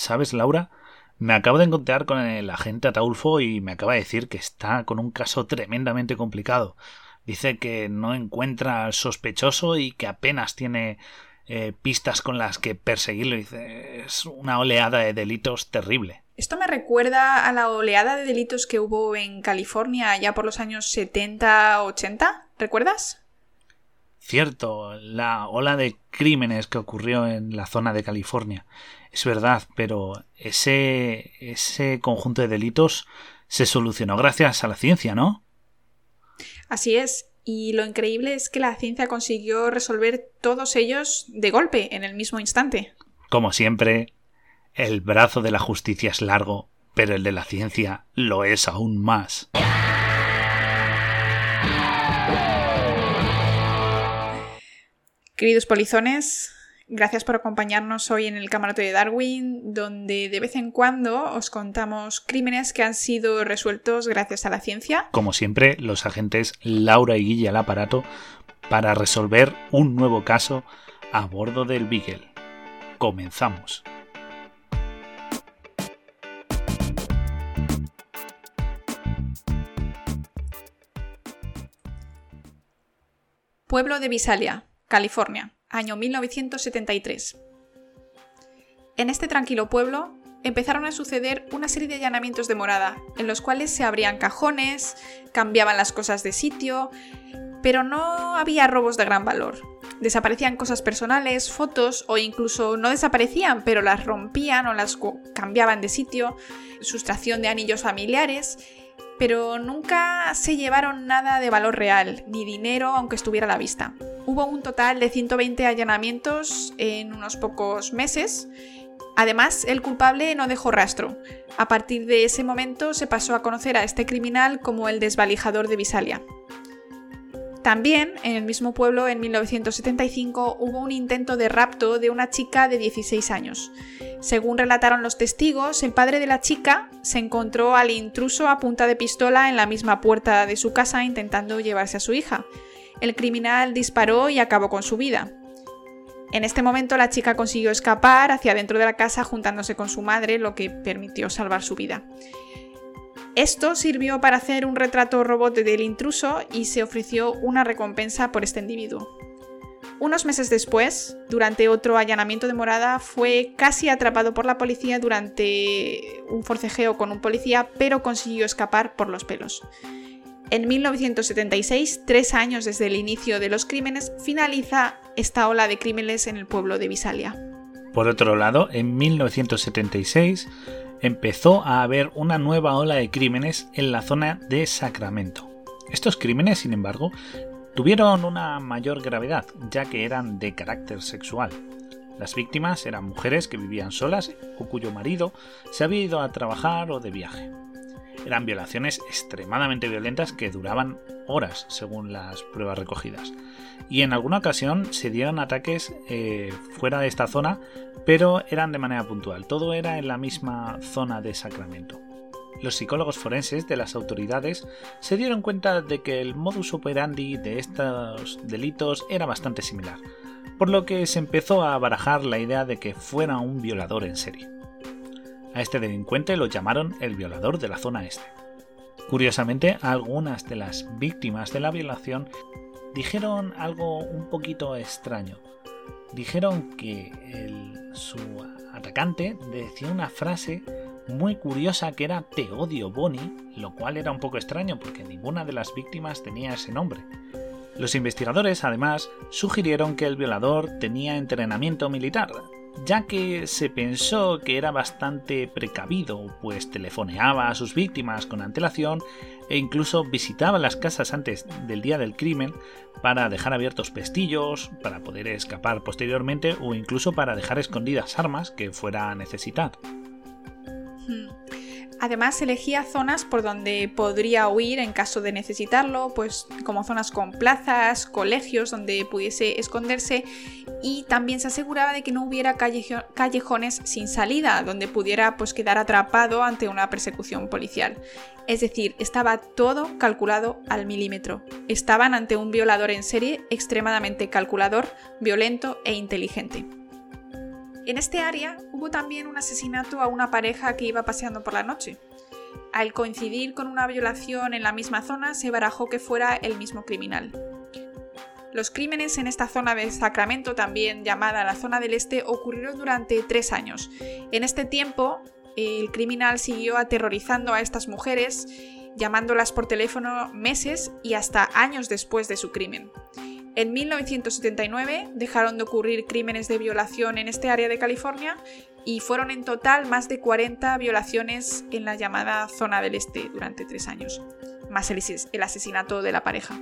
¿sabes, Laura? Me acabo de encontrar con el agente Ataulfo y me acaba de decir que está con un caso tremendamente complicado. Dice que no encuentra al sospechoso y que apenas tiene eh, pistas con las que perseguirlo. Dice, es una oleada de delitos terrible. Esto me recuerda a la oleada de delitos que hubo en California ya por los años 70-80. ¿Recuerdas? Cierto, la ola de crímenes que ocurrió en la zona de California. Es verdad, pero ese, ese conjunto de delitos se solucionó gracias a la ciencia, ¿no? Así es, y lo increíble es que la ciencia consiguió resolver todos ellos de golpe, en el mismo instante. Como siempre, el brazo de la justicia es largo, pero el de la ciencia lo es aún más. Queridos polizones, Gracias por acompañarnos hoy en el camarote de Darwin, donde de vez en cuando os contamos crímenes que han sido resueltos gracias a la ciencia. Como siempre, los agentes Laura y Guilla al aparato para resolver un nuevo caso a bordo del Beagle. Comenzamos. Pueblo de Visalia, California año 1973. En este tranquilo pueblo empezaron a suceder una serie de allanamientos de morada, en los cuales se abrían cajones, cambiaban las cosas de sitio, pero no había robos de gran valor. Desaparecían cosas personales, fotos o incluso no desaparecían, pero las rompían o las cambiaban de sitio, sustracción de anillos familiares, pero nunca se llevaron nada de valor real, ni dinero aunque estuviera a la vista. Hubo un total de 120 allanamientos en unos pocos meses. Además, el culpable no dejó rastro. A partir de ese momento se pasó a conocer a este criminal como el desvalijador de Visalia. También, en el mismo pueblo, en 1975, hubo un intento de rapto de una chica de 16 años. Según relataron los testigos, el padre de la chica se encontró al intruso a punta de pistola en la misma puerta de su casa intentando llevarse a su hija el criminal disparó y acabó con su vida. En este momento la chica consiguió escapar hacia dentro de la casa juntándose con su madre, lo que permitió salvar su vida. Esto sirvió para hacer un retrato robot del intruso y se ofreció una recompensa por este individuo. Unos meses después, durante otro allanamiento de morada, fue casi atrapado por la policía durante un forcejeo con un policía, pero consiguió escapar por los pelos. En 1976, tres años desde el inicio de los crímenes, finaliza esta ola de crímenes en el pueblo de Visalia. Por otro lado, en 1976 empezó a haber una nueva ola de crímenes en la zona de Sacramento. Estos crímenes, sin embargo, tuvieron una mayor gravedad, ya que eran de carácter sexual. Las víctimas eran mujeres que vivían solas o cuyo marido se había ido a trabajar o de viaje. Eran violaciones extremadamente violentas que duraban horas, según las pruebas recogidas. Y en alguna ocasión se dieron ataques eh, fuera de esta zona, pero eran de manera puntual. Todo era en la misma zona de Sacramento. Los psicólogos forenses de las autoridades se dieron cuenta de que el modus operandi de estos delitos era bastante similar, por lo que se empezó a barajar la idea de que fuera un violador en serie. A este delincuente lo llamaron el violador de la zona este. Curiosamente, algunas de las víctimas de la violación dijeron algo un poquito extraño. Dijeron que su atacante decía una frase muy curiosa que era Te odio Bonnie, lo cual era un poco extraño porque ninguna de las víctimas tenía ese nombre. Los investigadores además sugirieron que el violador tenía entrenamiento militar, ya que se pensó que era bastante precavido, pues telefoneaba a sus víctimas con antelación e incluso visitaba las casas antes del día del crimen para dejar abiertos pestillos, para poder escapar posteriormente o incluso para dejar escondidas armas que fuera a necesitar. Hmm. Además elegía zonas por donde podría huir en caso de necesitarlo, pues como zonas con plazas, colegios donde pudiese esconderse y también se aseguraba de que no hubiera callejones sin salida donde pudiera pues quedar atrapado ante una persecución policial. Es decir, estaba todo calculado al milímetro. Estaban ante un violador en serie extremadamente calculador, violento e inteligente. En este área hubo también un asesinato a una pareja que iba paseando por la noche. Al coincidir con una violación en la misma zona, se barajó que fuera el mismo criminal. Los crímenes en esta zona de Sacramento, también llamada la zona del Este, ocurrieron durante tres años. En este tiempo, el criminal siguió aterrorizando a estas mujeres, llamándolas por teléfono meses y hasta años después de su crimen. En 1979 dejaron de ocurrir crímenes de violación en este área de California y fueron en total más de 40 violaciones en la llamada zona del este durante tres años, más el asesinato de la pareja.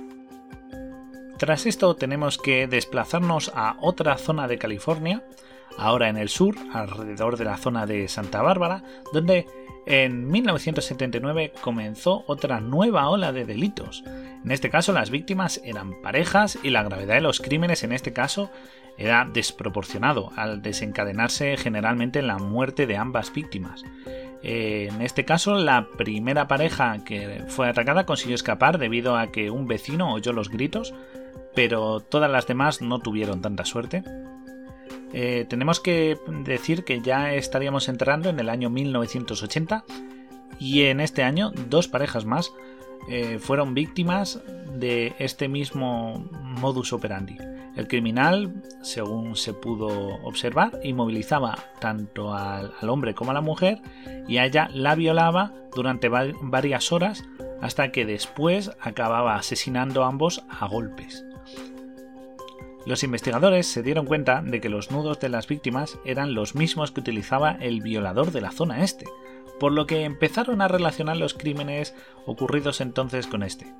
Tras esto tenemos que desplazarnos a otra zona de California, ahora en el sur, alrededor de la zona de Santa Bárbara, donde en 1979 comenzó otra nueva ola de delitos. En este caso las víctimas eran parejas y la gravedad de los crímenes en este caso era desproporcionado al desencadenarse generalmente la muerte de ambas víctimas. En este caso, la primera pareja que fue atacada consiguió escapar debido a que un vecino oyó los gritos, pero todas las demás no tuvieron tanta suerte. Eh, tenemos que decir que ya estaríamos entrando en el año 1980 y en este año dos parejas más eh, fueron víctimas de este mismo modus operandi. El criminal, según se pudo observar, inmovilizaba tanto al, hombre como a la mujer y a ella la violaba durante varias horas hasta que después acababa asesinando a ambos a golpes. Los investigadores se dieron cuenta de que los nudos de las víctimas eran los mismos que utilizaba el violador de la zona este, por lo que empezaron a relacionar los crímenes ocurridos entonces con este.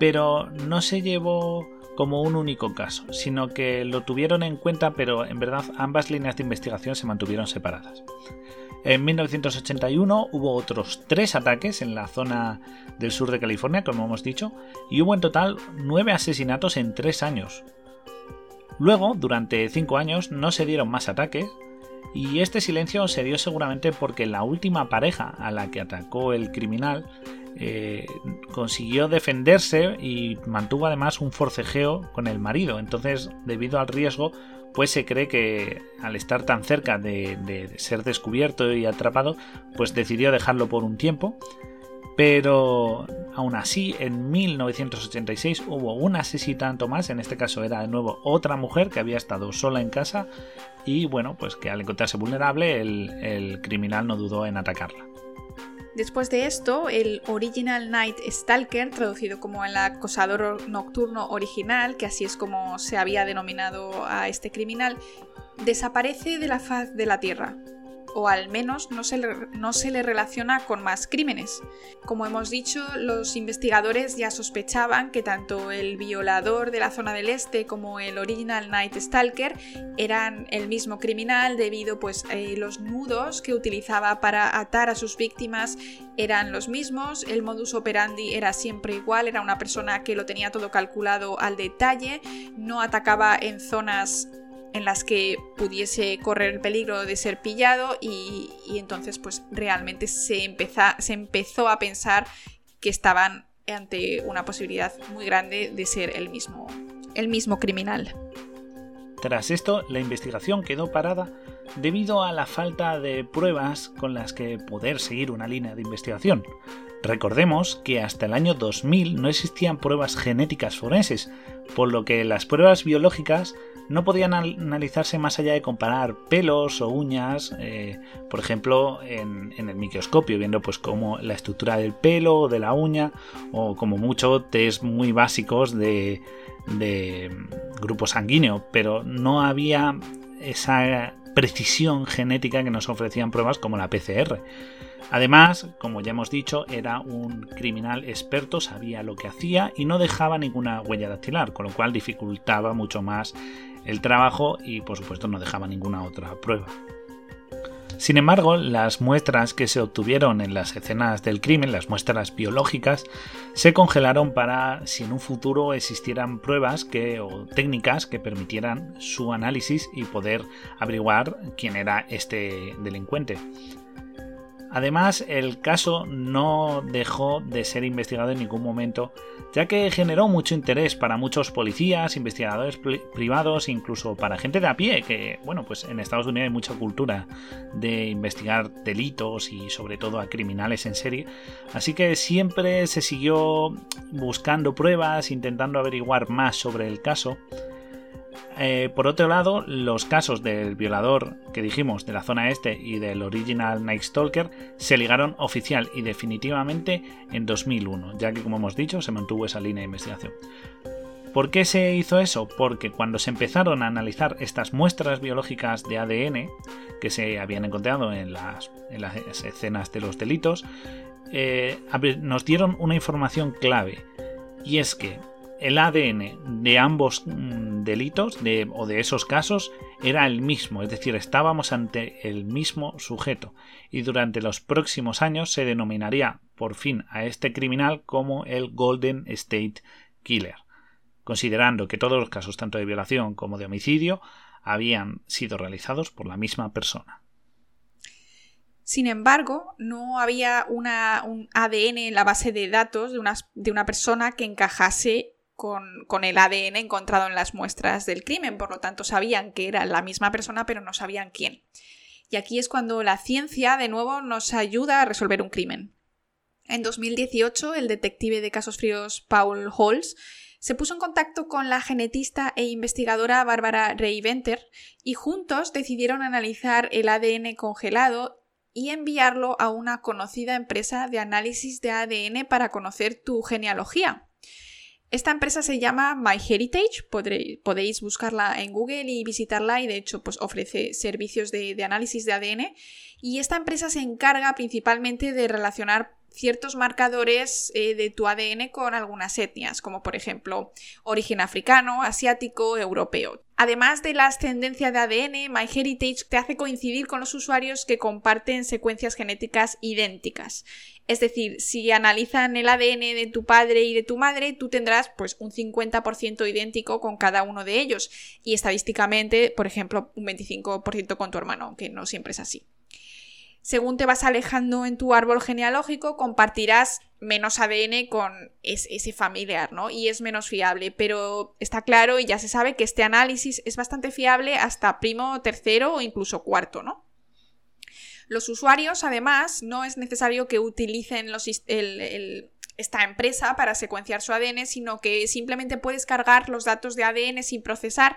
Pero no se llevó como un único caso, sino que lo tuvieron en cuenta, pero en verdad ambas líneas de investigación se mantuvieron separadas. En 1981 hubo otros tres ataques en la zona del sur de California, como hemos dicho, y hubo en total nueve asesinatos en tres años, Luego, durante cinco años, no se dieron más ataques, y este silencio se dio seguramente porque la última pareja a la que atacó el criminal eh, consiguió defenderse y mantuvo además un forcejeo con el marido. Entonces, debido al riesgo, pues se cree que al estar tan cerca de, de ser descubierto y atrapado, pues decidió dejarlo por un tiempo pero aún así, en 1986 hubo un asesinato más, en este caso era de nuevo otra mujer que había estado sola en casa. Y bueno, pues que al encontrarse vulnerable el, criminal no dudó en atacarla. Después de esto, el Original Night Stalker, traducido como el acosador nocturno original, que así es como se había denominado a este criminal, desaparece de la faz de la Tierra o al menos no se, le, no se le relaciona con más crímenes. Como hemos dicho, los investigadores ya sospechaban que tanto el violador de la zona del este como el Original Night Stalker eran el mismo criminal debido pues eh, los nudos que utilizaba para atar a sus víctimas eran los mismos, el modus operandi era siempre igual, era una persona que lo tenía todo calculado al detalle, no atacaba en zonas en las que pudiese correr el peligro de ser pillado y, entonces pues realmente se, se empezó a pensar que estaban ante una posibilidad muy grande de ser el mismo, el mismo criminal. Tras esto, la investigación quedó parada debido a la falta de pruebas con las que poder seguir una línea de investigación. Recordemos que hasta el año 2000 no existían pruebas genéticas forenses, por lo que las pruebas biológicas no podían analizarse más allá de comparar pelos o uñas, eh, por ejemplo, en, el microscopio, viendo pues como la estructura del pelo o de la uña, o como mucho test muy básicos de, de grupo sanguíneo, pero no había esa precisión genética que nos ofrecían pruebas como la PCR. Además, como ya hemos dicho, era un criminal experto, sabía lo que hacía y no dejaba ninguna huella dactilar, con lo cual dificultaba mucho más el trabajo y por supuesto no dejaba ninguna otra prueba. Sin embargo, las muestras que se obtuvieron en las escenas del crimen, las muestras biológicas, se congelaron para si en un futuro existieran pruebas que, o técnicas que permitieran su análisis y poder averiguar quién era este delincuente. Además, el caso no dejó de ser investigado en ningún momento, ya que generó mucho interés para muchos policías, investigadores privados, incluso para gente de a pie, que, bueno, pues en Estados Unidos hay mucha cultura de investigar delitos y sobre todo a criminales en serie, así que siempre se siguió buscando pruebas, intentando averiguar más sobre el caso, eh, por otro lado, los casos del violador que dijimos de la zona este y del original Night Stalker se ligaron oficial y definitivamente en 2001, ya que como hemos dicho se mantuvo esa línea de investigación. ¿Por qué se hizo eso? Porque cuando se empezaron a analizar estas muestras biológicas de ADN que se habían encontrado en las, escenas de los delitos, eh, nos dieron una información clave. Y es que el ADN de ambos mm, delitos o de esos casos era el mismo, es decir, estábamos ante el mismo sujeto y durante los próximos años se denominaría por fin a este criminal como el Golden State Killer, considerando que todos los casos tanto de violación como de homicidio habían sido realizados por la misma persona. Sin embargo, no había un ADN en la base de datos de una, de una persona que encajase con, el ADN encontrado en las muestras del crimen, por lo tanto sabían que era la misma persona pero no sabían quién. Y aquí es cuando la ciencia de nuevo nos ayuda a resolver un crimen. En 2018, el detective de casos fríos Paul Holz se puso en contacto con la genetista e investigadora Bárbara Venter y juntos decidieron analizar el ADN congelado y enviarlo a una conocida empresa de análisis de ADN para conocer tu genealogía. Esta empresa se llama MyHeritage, podéis buscarla en Google y visitarla y de hecho pues, ofrece servicios de, análisis de ADN y esta empresa se encarga principalmente de relacionar ciertos marcadores eh, de tu ADN con algunas etnias, como por ejemplo origen africano, asiático, europeo. Además de la ascendencia de ADN, MyHeritage te hace coincidir con los usuarios que comparten secuencias genéticas idénticas. Es decir, si analizan el ADN de tu padre y de tu madre, tú tendrás pues un 50% idéntico con cada uno de ellos y estadísticamente, por ejemplo, un 25% con tu hermano, aunque no siempre es así según te vas alejando en tu árbol genealógico, compartirás menos ADN con ese familiar, ¿no? Y es menos fiable, pero está claro y ya se sabe que este análisis es bastante fiable hasta primo, tercero o incluso cuarto, ¿no? Los usuarios, además, no es necesario que utilicen esta empresa para secuenciar su ADN, sino que simplemente puedes cargar los datos de ADN sin procesar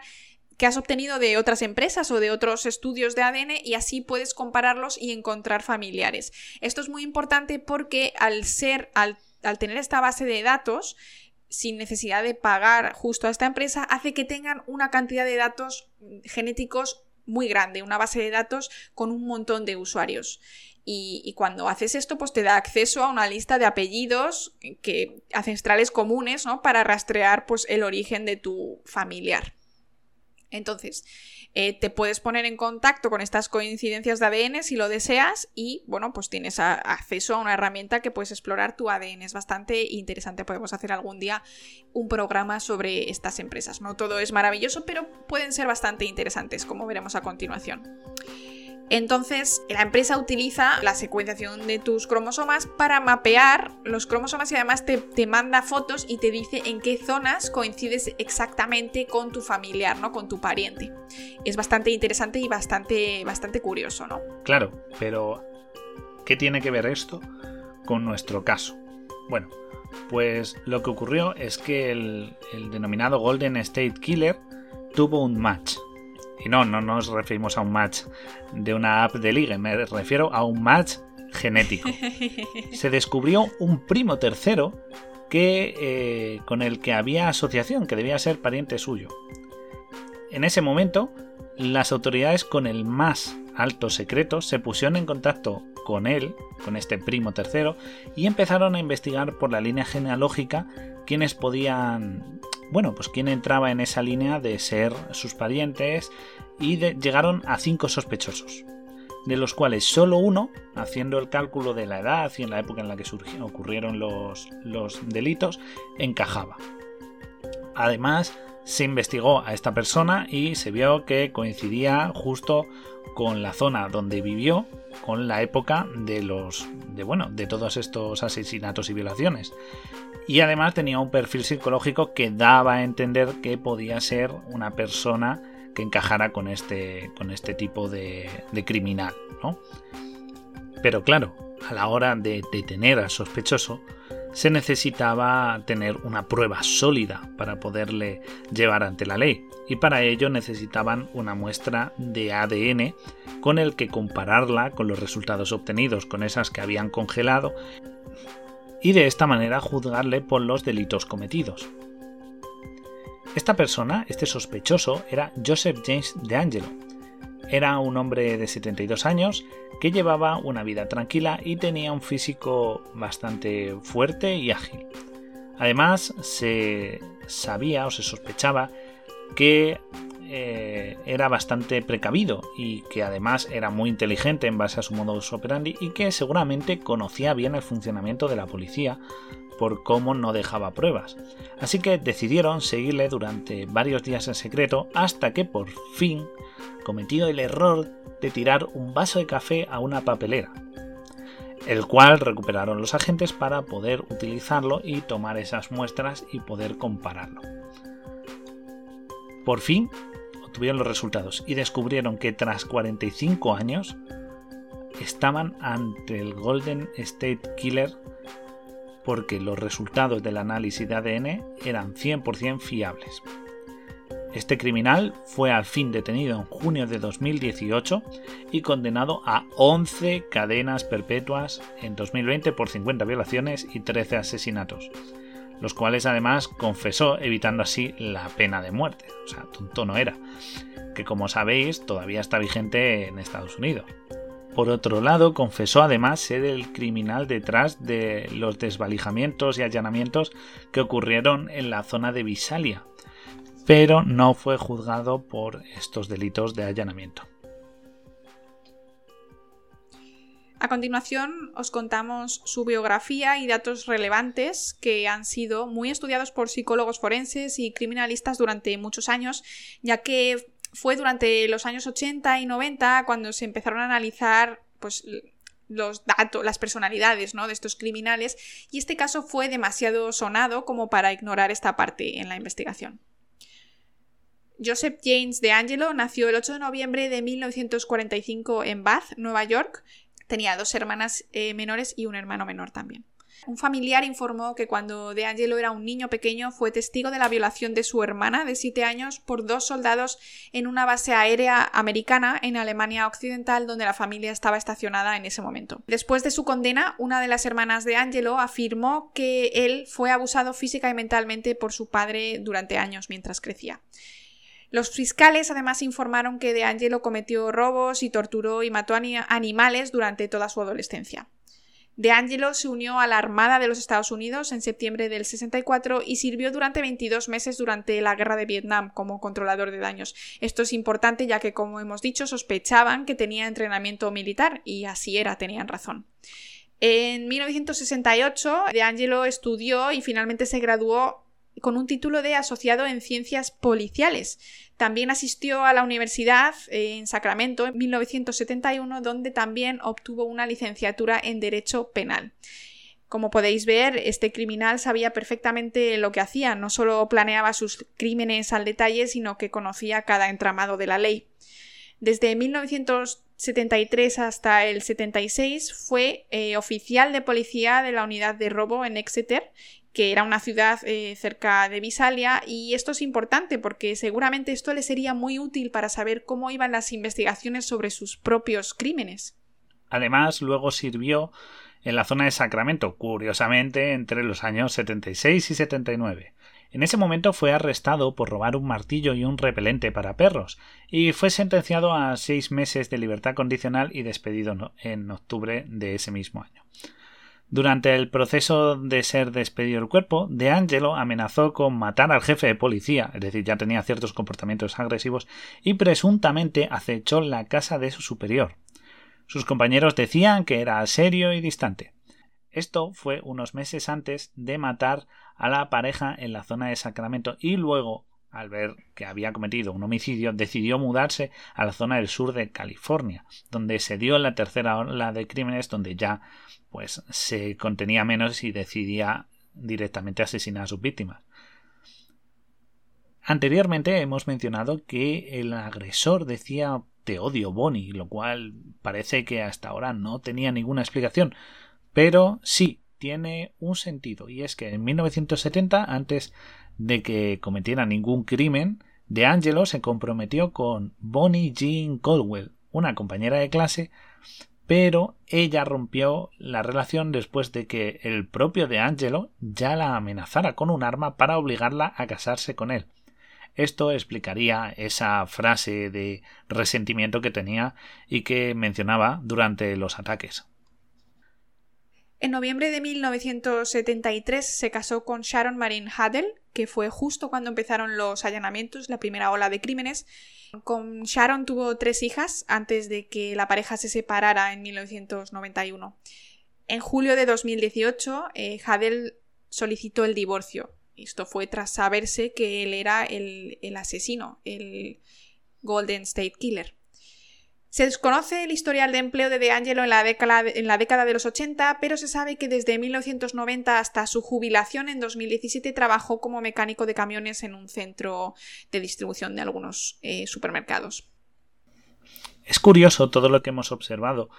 que has obtenido de otras empresas o de otros estudios de ADN y así puedes compararlos y encontrar familiares. Esto es muy importante porque al ser, al, tener esta base de datos, sin necesidad de pagar justo a esta empresa, hace que tengan una cantidad de datos genéticos muy grande, una base de datos con un montón de usuarios. Y, cuando haces esto, pues te da acceso a una lista de apellidos que ancestrales comunes, ¿no? Para rastrear pues, el origen de tu familiar. Entonces, eh, te puedes poner en contacto con estas coincidencias de ADN si lo deseas y, bueno, pues tienes acceso a una herramienta que puedes explorar tu ADN. Es bastante interesante. Podemos hacer algún día un programa sobre estas empresas. No todo es maravilloso, pero pueden ser bastante interesantes, como veremos a continuación. Entonces, la empresa utiliza la secuenciación de tus cromosomas para mapear los cromosomas y además te, manda fotos y te dice en qué zonas coincides exactamente con tu familiar, ¿no? Con tu pariente. Es bastante interesante y bastante, bastante curioso, ¿no? Claro, pero ¿qué tiene que ver esto con nuestro caso? Bueno, pues lo que ocurrió es que el denominado Golden State Killer tuvo un match y no, no nos referimos a un match de una app de ligue, me refiero a un match genético. Se descubrió un primo tercero que, eh, con el que había asociación, que debía ser pariente suyo. En ese momento, las autoridades con el más alto secreto se pusieron en contacto con él, con este primo tercero, y empezaron a investigar por la línea genealógica quienes podían bueno, pues quién entraba en esa línea de ser sus parientes y llegaron a cinco sospechosos, de los cuales solo uno, haciendo el cálculo de la edad y en la época en la que ocurrieron los, los delitos, encajaba. Además, Se investigó a esta persona y se vio que coincidía justo con la zona donde vivió, con la época de los de bueno, de todos estos asesinatos y violaciones. Y además tenía un perfil psicológico que daba a entender que podía ser una persona que encajara con este, con este tipo de, criminal, ¿no? Pero claro, a la hora de detener al sospechoso, se necesitaba tener una prueba sólida para poderle llevar ante la ley y para ello necesitaban una muestra de ADN con el que compararla con los resultados obtenidos con esas que habían congelado y de esta manera juzgarle por los delitos cometidos. Esta persona, este sospechoso, era Joseph James de Angelo. Era un hombre de 72 años que llevaba una vida tranquila y tenía un físico bastante fuerte y ágil. Además, se sabía o se sospechaba que eh, era bastante precavido y que además era muy inteligente en base a su modus operandi y que seguramente conocía bien el funcionamiento de la policía por cómo no dejaba pruebas. Así que decidieron seguirle durante varios días en secreto hasta que por fin cometió el error de tirar un vaso de café a una papelera, el cual recuperaron los agentes para poder utilizarlo y tomar esas muestras y poder compararlo. Por fin obtuvieron los resultados y descubrieron que tras 45 años estaban ante el Golden State Killer porque los resultados del análisis de ADN eran 100% fiables. Este criminal fue al fin detenido en junio de 2018 y condenado a 11 cadenas perpetuas en 2020 por 50 violaciones y 13 asesinatos, los cuales además confesó evitando así la pena de muerte. O sea, tonto no era, que como sabéis todavía está vigente en Estados Unidos. Por otro lado, confesó además ser el criminal detrás de los desvalijamientos y allanamientos que ocurrieron en la zona de Visalia, pero no fue juzgado por estos delitos de allanamiento. A continuación os contamos su biografía y datos relevantes que han sido muy estudiados por psicólogos forenses y criminalistas durante muchos años, ya que fue durante los años 80 y 90 cuando se empezaron a analizar pues, los datos, las personalidades ¿no? de estos criminales, y este caso fue demasiado sonado como para ignorar esta parte en la investigación. Joseph James de Angelo nació el 8 de noviembre de 1945 en Bath, Nueva York. Tenía dos hermanas eh, menores y un hermano menor también. Un familiar informó que cuando De Angelo era un niño pequeño fue testigo de la violación de su hermana de 7 años por dos soldados en una base aérea americana en Alemania Occidental donde la familia estaba estacionada en ese momento. Después de su condena, una de las hermanas de Angelo afirmó que él fue abusado física y mentalmente por su padre durante años mientras crecía. Los fiscales además informaron que De Angelo cometió robos y torturó y mató animales durante toda su adolescencia. De Angelo se unió a la Armada de los Estados Unidos en septiembre del 64 y sirvió durante 22 meses durante la Guerra de Vietnam como controlador de daños. Esto es importante ya que, como hemos dicho, sospechaban que tenía entrenamiento militar y así era, tenían razón. En 1968, De Angelo estudió y finalmente se graduó con un título de asociado en ciencias policiales. También asistió a la universidad eh, en Sacramento en 1971, donde también obtuvo una licenciatura en Derecho Penal. Como podéis ver, este criminal sabía perfectamente lo que hacía, no solo planeaba sus crímenes al detalle, sino que conocía cada entramado de la ley. Desde 1973 hasta el 76 fue eh, oficial de policía de la unidad de robo en Exeter que era una ciudad eh, cerca de Visalia, y esto es importante porque seguramente esto le sería muy útil para saber cómo iban las investigaciones sobre sus propios crímenes. Además, luego sirvió en la zona de Sacramento, curiosamente entre los años 76 y 79. En ese momento fue arrestado por robar un martillo y un repelente para perros, y fue sentenciado a seis meses de libertad condicional y despedido en octubre de ese mismo año. Durante el proceso de ser despedido del cuerpo, De Angelo amenazó con matar al jefe de policía, es decir, ya tenía ciertos comportamientos agresivos, y presuntamente acechó la casa de su superior. Sus compañeros decían que era serio y distante. Esto fue unos meses antes de matar a la pareja en la zona de Sacramento y luego, al ver que había cometido un homicidio, decidió mudarse a la zona del sur de California, donde se dio la tercera ola de crímenes, donde ya pues se contenía menos y decidía directamente asesinar a sus víctimas. Anteriormente hemos mencionado que el agresor decía te odio Bonnie, lo cual parece que hasta ahora no tenía ninguna explicación, pero sí tiene un sentido y es que en 1970 antes de que cometiera ningún crimen, De Angelo se comprometió con Bonnie Jean Caldwell, una compañera de clase, pero ella rompió la relación después de que el propio De Angelo ya la amenazara con un arma para obligarla a casarse con él. Esto explicaría esa frase de resentimiento que tenía y que mencionaba durante los ataques. En noviembre de 1973 se casó con Sharon Marine Haddell, que fue justo cuando empezaron los allanamientos, la primera ola de crímenes. Con Sharon tuvo tres hijas antes de que la pareja se separara en 1991. En julio de 2018, eh, solicitó el divorcio. Esto fue tras saberse que él era el, el asesino, el Golden State Killer. Se desconoce el historial de empleo de De Angelo en la, década, en la década de los 80, pero se sabe que desde 1990 hasta su jubilación en 2017 trabajó como mecánico de camiones en un centro de distribución de algunos eh, supermercados. Es curioso todo lo que hemos observado,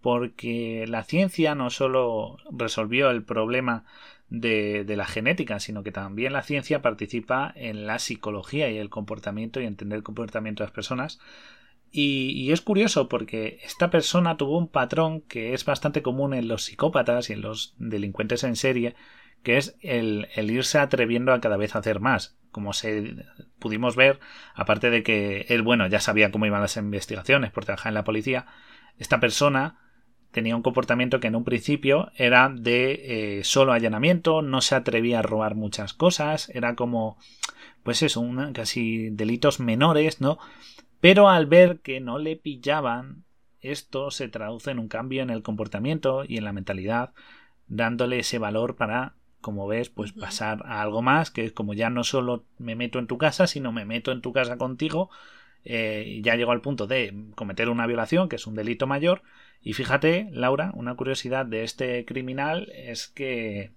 porque la ciencia no solo resolvió el problema de, de, la genética, sino que también la ciencia participa en la psicología y el comportamiento y entender el comportamiento de las personas y, es curioso porque esta persona tuvo un patrón que es bastante común en los psicópatas y en los delincuentes en serie, que es el, irse atreviendo a cada vez hacer más. Como se pudimos ver, aparte de que él, bueno, ya sabía cómo iban las investigaciones por trabajar en la policía, esta persona tenía un comportamiento que en un principio era de eh, solo allanamiento, no se atrevía a robar muchas cosas, era como, pues eso, una, casi delitos menores, ¿no? Pero al ver que no le pillaban, esto se traduce en un cambio en el comportamiento y en la mentalidad, dándole ese valor para, como ves, pues pasar a algo más, que es como ya no solo me meto en tu casa, sino me meto en tu casa contigo, eh, ya llegó al punto de cometer una violación, que es un delito mayor, y fíjate, Laura, una curiosidad de este criminal es que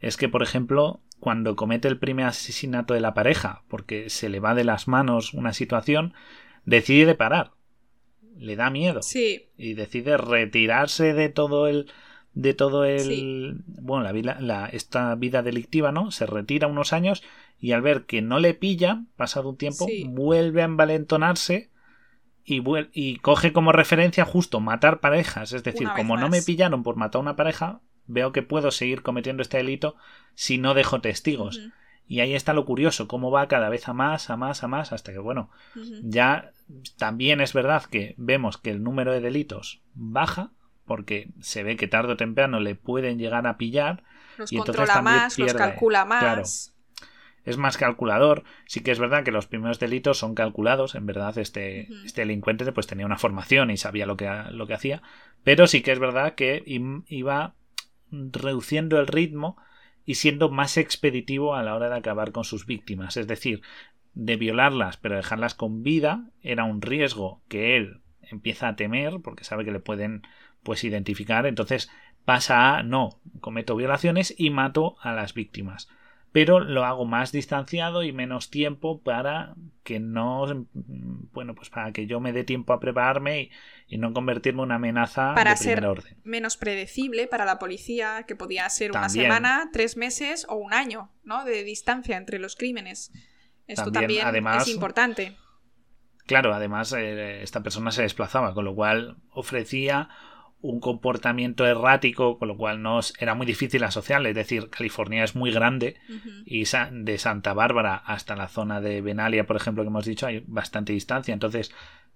es que, por ejemplo, cuando comete el primer asesinato de la pareja, porque se le va de las manos una situación, decide parar. Le da miedo. Sí. Y decide retirarse de todo el. de todo el. bueno, la vida, la, esta vida delictiva, ¿no? Se retira unos años y al ver que no le pilla, pasado un tiempo, vuelve a envalentonarse y, y coge como referencia justo matar parejas. Es decir, como no me pillaron por matar a una pareja, veo que puedo seguir cometiendo este delito si no dejo testigos. Y ahí está lo curioso, cómo va cada vez a más, a más, a más, hasta que, bueno, ya también es verdad que vemos que el número de delitos baja, porque se ve que tarde o temprano le pueden llegar a pillar. Los y controla más, los calcula más. Claro, es más calculador. Sí que es verdad que los primeros delitos son calculados. En verdad, este, este delincuente pues tenía una formación y sabía lo que, lo que hacía. Pero sí que es verdad que iba reduciendo el ritmo y siendo más expeditivo a la hora de acabar con sus víctimas. Es decir, de violarlas pero dejarlas con vida era un riesgo que él empieza a temer porque sabe que le pueden pues identificar. Entonces pasa a no, cometo violaciones y mato a las víctimas pero lo hago más distanciado y menos tiempo para que no bueno pues para que yo me dé tiempo a prepararme y, no convertirme en una amenaza para de ser orden. menos predecible para la policía que podía ser una semana tres meses o un año no de distancia entre los crímenes. Esto también, es importante. claro además eh, esta persona se desplazaba con lo cual ofrecía un comportamiento errático, con lo cual no era muy difícil asociarle. Es decir, California es muy grande y de Santa Bárbara hasta la zona de Benalia, por ejemplo, que hemos dicho, hay bastante distancia. Entonces,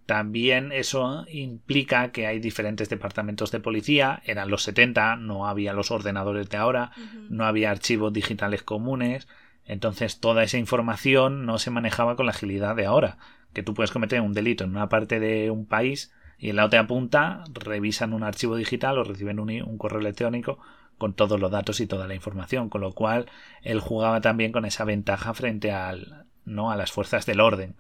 también eso implica que hay diferentes departamentos de policía. Eran los 70, no había los ordenadores de ahora, no había archivos digitales comunes. Entonces, toda esa información no se manejaba con la agilidad de ahora. Que tú puedes cometer un delito en una parte de un país y en la otra punta revisan un archivo digital o reciben un, correo electrónico con todos los datos y toda la información, con lo cual él jugaba también con esa ventaja frente al no a las fuerzas del orden.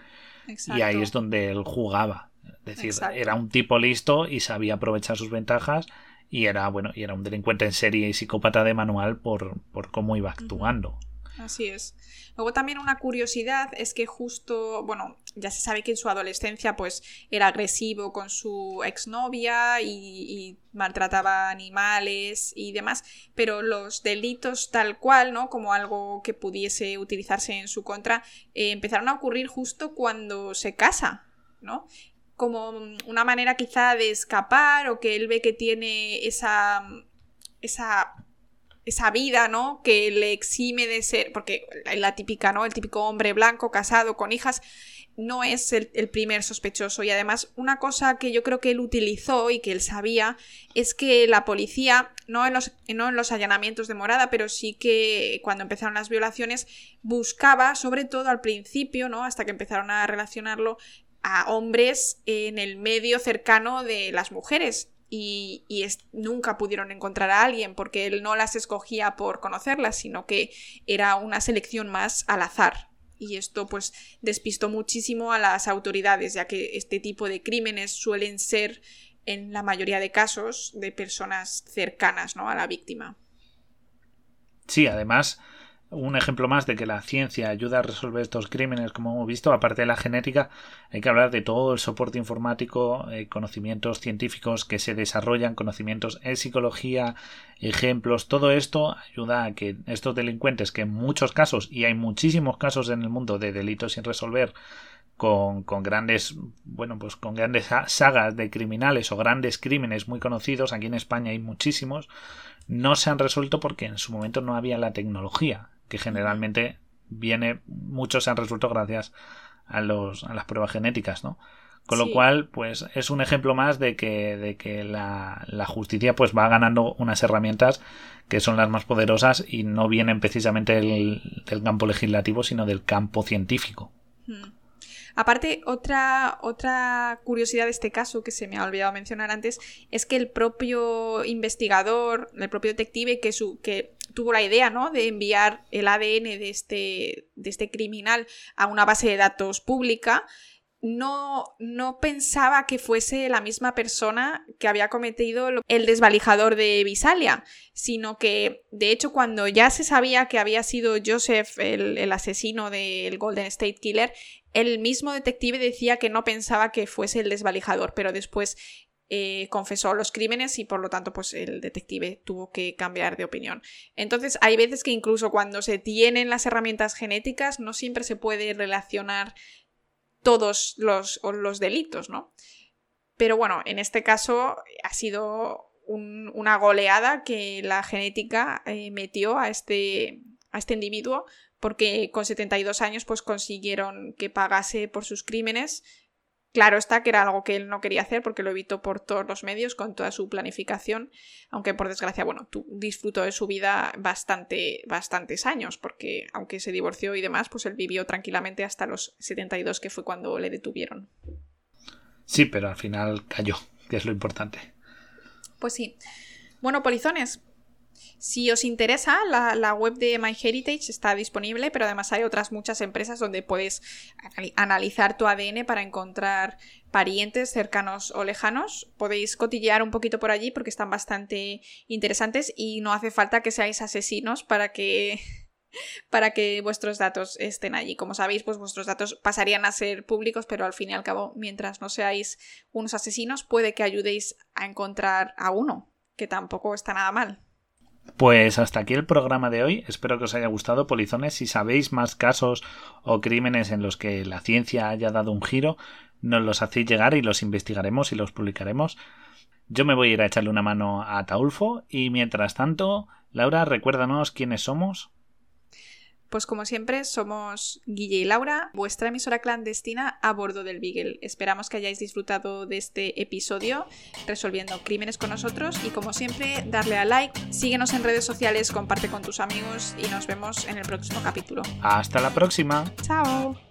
Y ahí es donde él jugaba. Es decir, era un tipo listo y sabía aprovechar sus ventajas y era bueno y era un delincuente en serie y psicópata de manual por, por cómo iba actuando. Así es. Luego también una curiosidad es que justo, bueno, ya se sabe que en su adolescencia pues era agresivo con su exnovia y, y maltrataba animales y demás, pero los delitos tal cual, ¿no? Como algo que pudiese utilizarse en su contra, eh, empezaron a ocurrir justo cuando se casa, ¿no? como una manera quizá de escapar o que él ve que tiene esa, esa esa vida, ¿no? Que le exime de ser, porque la típica, ¿no? El típico hombre blanco, casado, con hijas, no es el, primer sospechoso. Y además, una cosa que yo creo que él utilizó y que él sabía es que la policía, no en los, no en los allanamientos de morada, pero sí que cuando empezaron las violaciones, buscaba, sobre todo al principio, ¿no? Hasta que empezaron a relacionarlo a hombres en el medio cercano de las mujeres y, nunca pudieron encontrar a alguien porque él no las escogía por conocerlas, sino que era una selección más al azar. Y esto pues despistó muchísimo a las autoridades, ya que este tipo de crímenes suelen ser en la mayoría de casos de personas cercanas ¿no? a la víctima. Sí, además un ejemplo más de que la ciencia ayuda a resolver estos crímenes, como hemos visto, aparte de la genética, hay que hablar de todo el soporte informático, eh, conocimientos científicos que se desarrollan, conocimientos en psicología, ejemplos, todo esto ayuda a que estos delincuentes, que en muchos casos, y hay muchísimos casos en el mundo de delitos sin resolver, con, con, grandes, bueno, pues con grandes sagas de criminales o grandes crímenes muy conocidos, aquí en España hay muchísimos, no se han resuelto porque en su momento no había la tecnología que generalmente viene, muchos se han resuelto gracias a, los, a las pruebas genéticas, ¿no? Con lo cual, pues es un ejemplo más de que, de que la, la, justicia pues va ganando unas herramientas que son las más poderosas y no vienen precisamente del, del campo legislativo, sino del campo científico. Hmm. Aparte, otra, otra curiosidad de este caso que se me ha olvidado mencionar antes es que el propio investigador, el propio detective que, su, que tuvo la idea ¿no? de enviar el ADN de este, de este criminal a una base de datos pública, no, no, pensaba que fuese la misma persona que había cometido el desvalijador de Visalia, sino que, de hecho, cuando ya se sabía que había sido Joseph el, asesino del Golden State Killer, el mismo detective decía que no pensaba que fuese el desvalijador, pero después eh, confesó los crímenes y por lo tanto pues el detective tuvo que cambiar de opinión. Entonces hay veces que incluso cuando se tienen las herramientas genéticas no siempre se puede relacionar todos los, los delitos, ¿no? Pero bueno, en este caso ha sido una goleada que la genética eh, metió a este, a este individuo porque con 72 años pues consiguieron que pagase por sus crímenes. Claro está que era algo que él no quería hacer porque lo evitó por todos los medios con toda su planificación, aunque por desgracia, bueno, tú disfrutó de su vida bastante, bastantes años, porque aunque se divorció y demás, pues él vivió tranquilamente hasta los 72, que fue cuando le detuvieron. Sí, pero al final cayó, que es lo importante. Pues sí. Bueno, polizones, si os interesa, la, web de MyHeritage está disponible, pero además hay otras muchas empresas donde puedes analizar tu ADN para encontrar parientes cercanos o lejanos. Podéis cotillear un poquito por allí porque están bastante interesantes y no hace falta que seáis asesinos para que para que vuestros datos estén allí. Como sabéis, pues vuestros datos pasarían a ser públicos, pero al fin y al cabo, mientras no seáis unos asesinos, puede que ayudéis a encontrar a uno, que tampoco está nada mal. Pues hasta aquí el programa de hoy. Espero que os haya gustado, polizones. Si sabéis más casos o crímenes en los que la ciencia haya dado un giro, nos los hacéis llegar y los investigaremos y los publicaremos. Yo me voy a ir a echarle una mano a Taulfo y mientras tanto, Laura, recuérdanos quiénes somos. Pues como siempre, somos Guille y Laura, vuestra emisora clandestina a bordo del Beagle. Esperamos que hayáis disfrutado de este episodio resolviendo crímenes con nosotros y como siempre, darle a like, síguenos en redes sociales, comparte con tus amigos y nos vemos en el próximo capítulo. Hasta la próxima. Chao.